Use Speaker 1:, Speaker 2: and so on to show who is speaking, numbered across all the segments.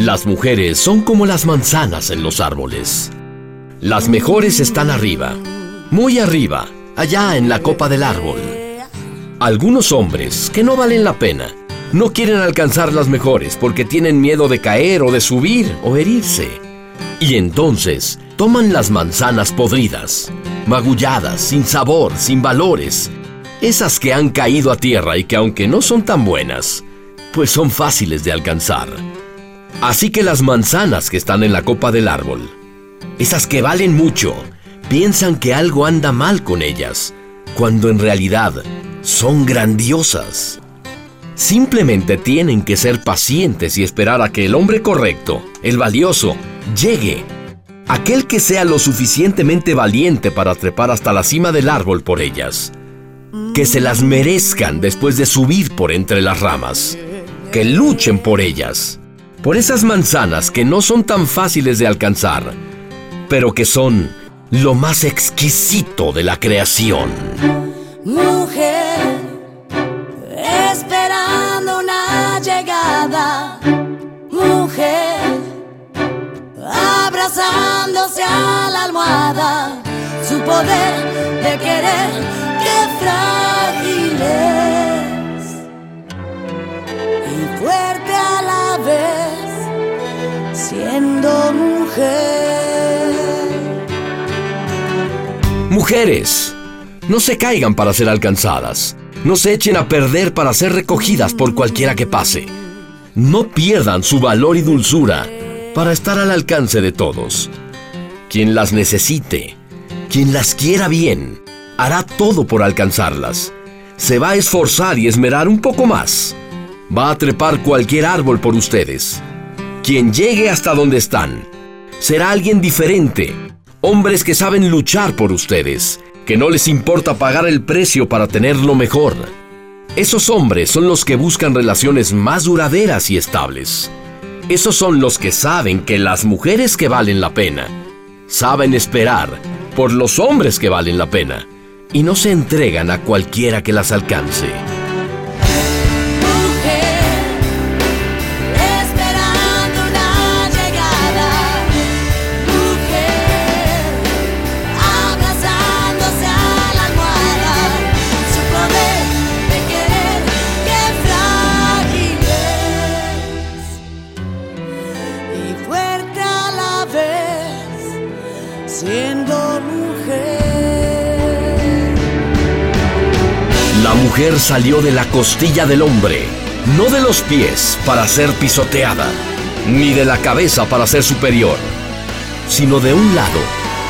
Speaker 1: Las mujeres son como las manzanas en los árboles. Las mejores están arriba, muy arriba, allá en la copa del árbol. Algunos hombres, que no valen la pena, no quieren alcanzar las mejores porque tienen miedo de caer o de subir o herirse. Y entonces toman las manzanas podridas, magulladas, sin sabor, sin valores, esas que han caído a tierra y que aunque no son tan buenas, pues son fáciles de alcanzar. Así que las manzanas que están en la copa del árbol, esas que valen mucho, piensan que algo anda mal con ellas, cuando en realidad son grandiosas. Simplemente tienen que ser pacientes y esperar a que el hombre correcto, el valioso, llegue. Aquel que sea lo suficientemente valiente para trepar hasta la cima del árbol por ellas. Que se las merezcan después de subir por entre las ramas. Que luchen por ellas. Por esas manzanas que no son tan fáciles de alcanzar, pero que son lo más exquisito de la creación.
Speaker 2: Mujer, esperando una llegada. Mujer, abrazándose a la almohada. Su poder de querer, qué frágil. Mujer.
Speaker 1: Mujeres, no se caigan para ser alcanzadas. No se echen a perder para ser recogidas por cualquiera que pase. No pierdan su valor y dulzura para estar al alcance de todos. Quien las necesite, quien las quiera bien, hará todo por alcanzarlas. Se va a esforzar y esmerar un poco más. Va a trepar cualquier árbol por ustedes. Quien llegue hasta donde están, será alguien diferente. Hombres que saben luchar por ustedes, que no les importa pagar el precio para tener lo mejor. Esos hombres son los que buscan relaciones más duraderas y estables. Esos son los que saben que las mujeres que valen la pena saben esperar por los hombres que valen la pena y no se entregan a cualquiera que las alcance.
Speaker 2: La mujer
Speaker 1: salió de la costilla del hombre, no de los pies para ser pisoteada, ni de la cabeza para ser superior, sino de un lado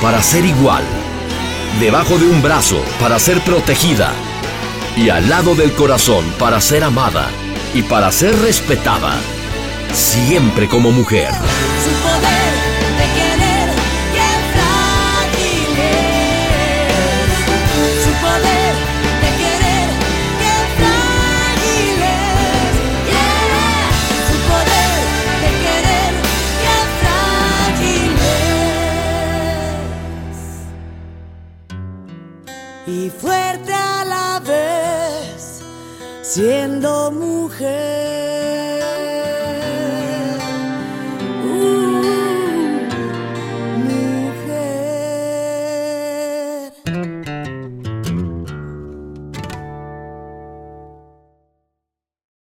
Speaker 1: para ser igual, debajo de un brazo para ser protegida, y al lado del corazón para ser amada y para ser respetada, siempre como mujer.
Speaker 2: Y fuerte a la vez, siendo mujer.